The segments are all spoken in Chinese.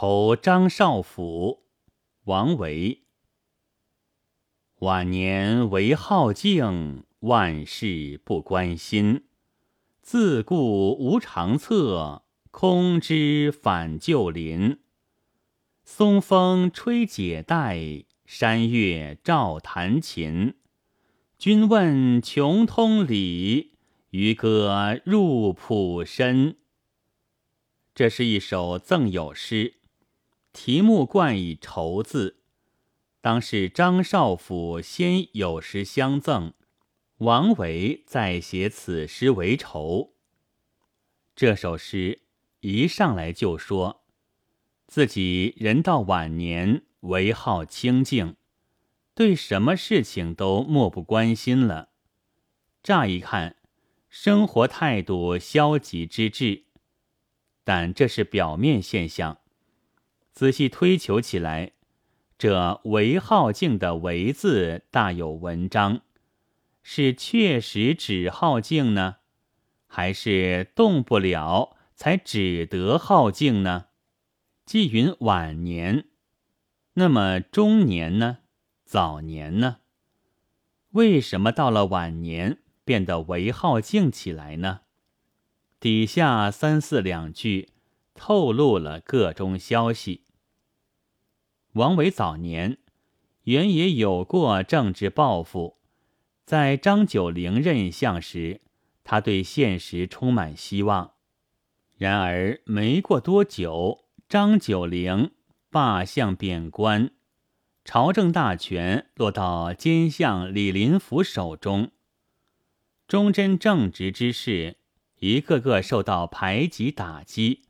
酬张少府，王维。晚年唯好静，万事不关心。自顾无长策，空知返旧林。松风吹解带，山月照弹琴。君问穷通理，渔歌入浦深。这是一首赠友诗，题目冠以愁字。当是张少府先有诗相赠，王维再写此诗为愁。这首诗一上来就说自己人到晚年，唯好清静，对什么事情都漠不关心了。乍一看，生活态度消极之至。但这是表面现象，仔细推求起来。这唯好静的“唯”字大有文章，是确实只好静呢，还是动不了才只得好静呢？既云晚年，那么中年呢？早年呢？为什么到了晚年变得唯好静起来呢？底下三四两句透露了个中消息。王维早年原也有过政治抱负，在张九龄任相时，他对现实充满希望。然而没过多久，张九龄罢相贬官，朝政大权落到奸相李林甫手中，忠贞正直之士一个个受到排挤打击，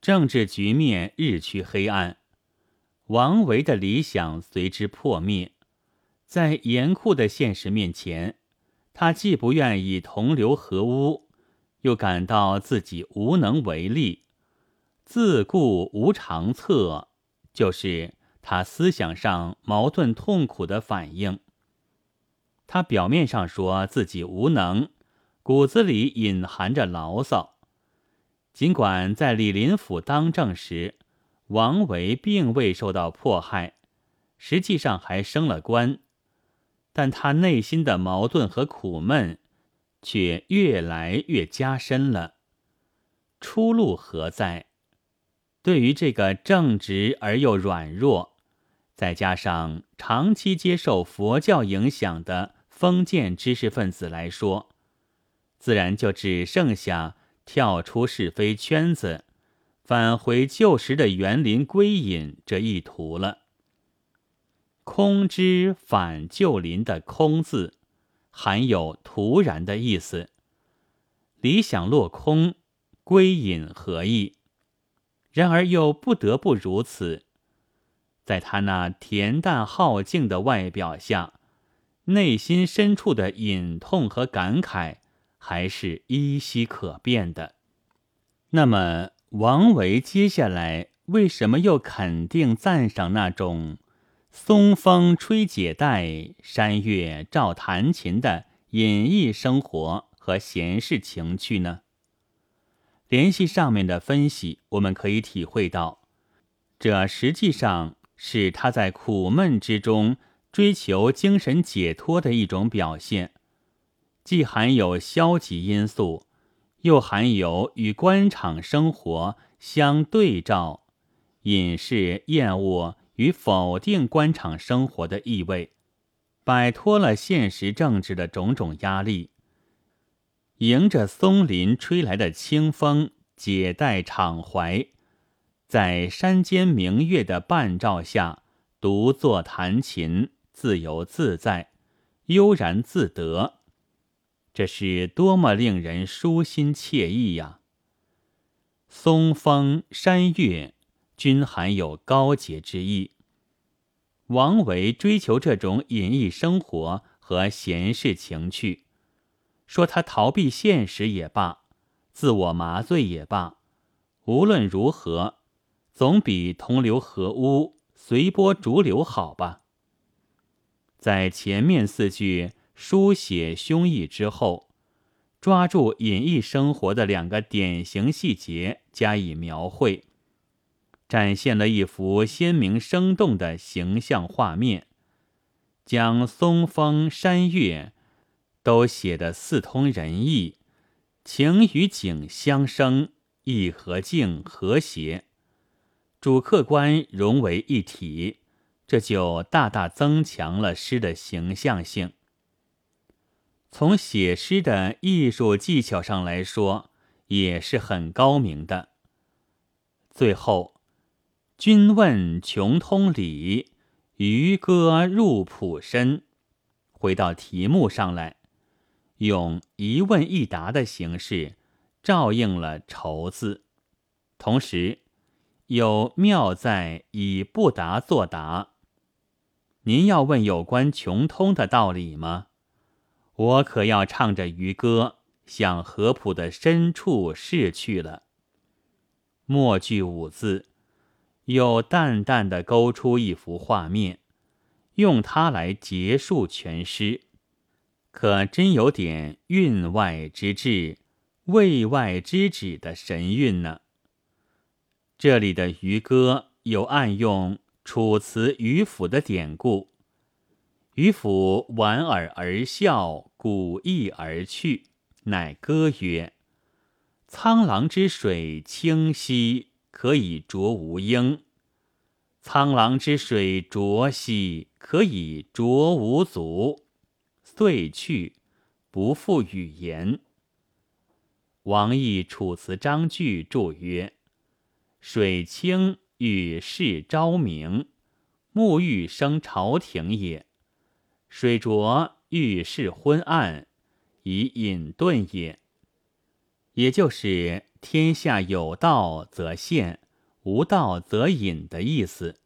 政治局面日趋黑暗。王维的理想随之破灭，在严酷的现实面前，他既不愿意同流合污，又感到自己无能为力，自顾无长策，就是他思想上矛盾痛苦的反应。他表面上说自己无能，骨子里隐含着牢骚。尽管在李林甫当政时，王维并未受到迫害，实际上还升了官，但他内心的矛盾和苦闷却越来越加深了。出路何在？对于这个正直而又软弱，再加上长期接受佛教影响的封建知识分子来说，自然就只剩下跳出是非圈子。返回旧时的园林归隐这一途了。空之返旧林的“空”字，含有突然的意思。理想落空，归隐何意？然而又不得不如此。在他那恬淡好静的外表下，内心深处的隐痛和感慨，还是依稀可辨的。那么。王维接下来为什么又肯定赞赏那种松风吹解带、山月照弹琴的隐逸生活和闲适情趣呢？联系上面的分析，我们可以体会到，这实际上是他在苦闷之中追求精神解脱的一种表现，既含有消极因素。又含有与官场生活相对照、隐士厌恶与否定官场生活的意味，摆脱了现实政治的种种压力，迎着松林吹来的清风，解带敞怀，在山间明月的伴照下独坐弹琴，自由自在，悠然自得。这是多么令人舒心惬意呀！松风山月均含有高洁之意。王维追求这种隐逸生活和闲适情趣，说他逃避现实也罢，自我麻醉也罢，无论如何，总比同流合污、随波逐流好吧。在前面四句。书写胸臆之后，抓住隐逸生活的两个典型细节加以描绘，展现了一幅鲜明生动的形象画面，将松风山月都写得似通人意，情与景相生，意和境和谐，主客观融为一体，这就大大增强了诗的形象性。从写诗的艺术技巧上来说，也是很高明的。最后。君问穷通理，渔歌入浦深。回到题目上来，用一问一答的形式照应了“愁”字，同时有妙在以不答作答。您要问有关穷通的道理吗？我可要唱着渔歌向河浦的深处逝去了。末句五字。又淡淡的勾出一幅画面，用它来结束全诗，可真有点韵外之至、味外之旨的神韵呢。这里的渔歌有暗用楚辞渔府的典故，渔府莞尔而笑，古意而去，乃歌曰：“沧浪之水清兮。”可以濯吾缨，沧浪之水浊兮，可以濯吾足。遂去，不复语言。王逸《楚辞章句》注曰：“水清与世昭明，沐浴生朝廷也；水浊欲示昏暗，以隐遁也。”也就是天下有道则现，无道则隐的意思。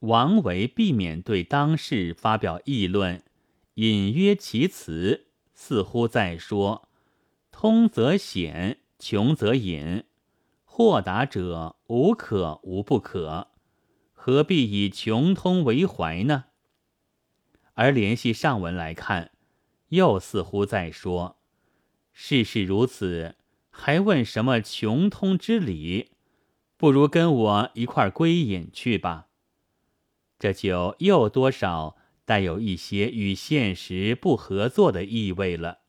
王维避免对当世发表议论，隐约其辞，似乎在说：通则显，穷则隐。豁达者无可无不可，何必以穷通为怀呢？而联系上文来看，又似乎在说。事事如此，还问什么穷通之理？不如跟我一块归隐去吧。这就又多少带有一些与现实不合作的意味了。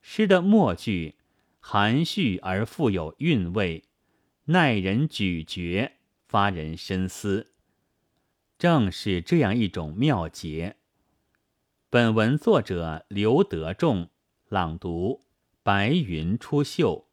诗的末句含蓄而富有韵味，耐人咀嚼，发人深思。正是这样一种妙节。本文作者刘德仲。朗读：白云出岫。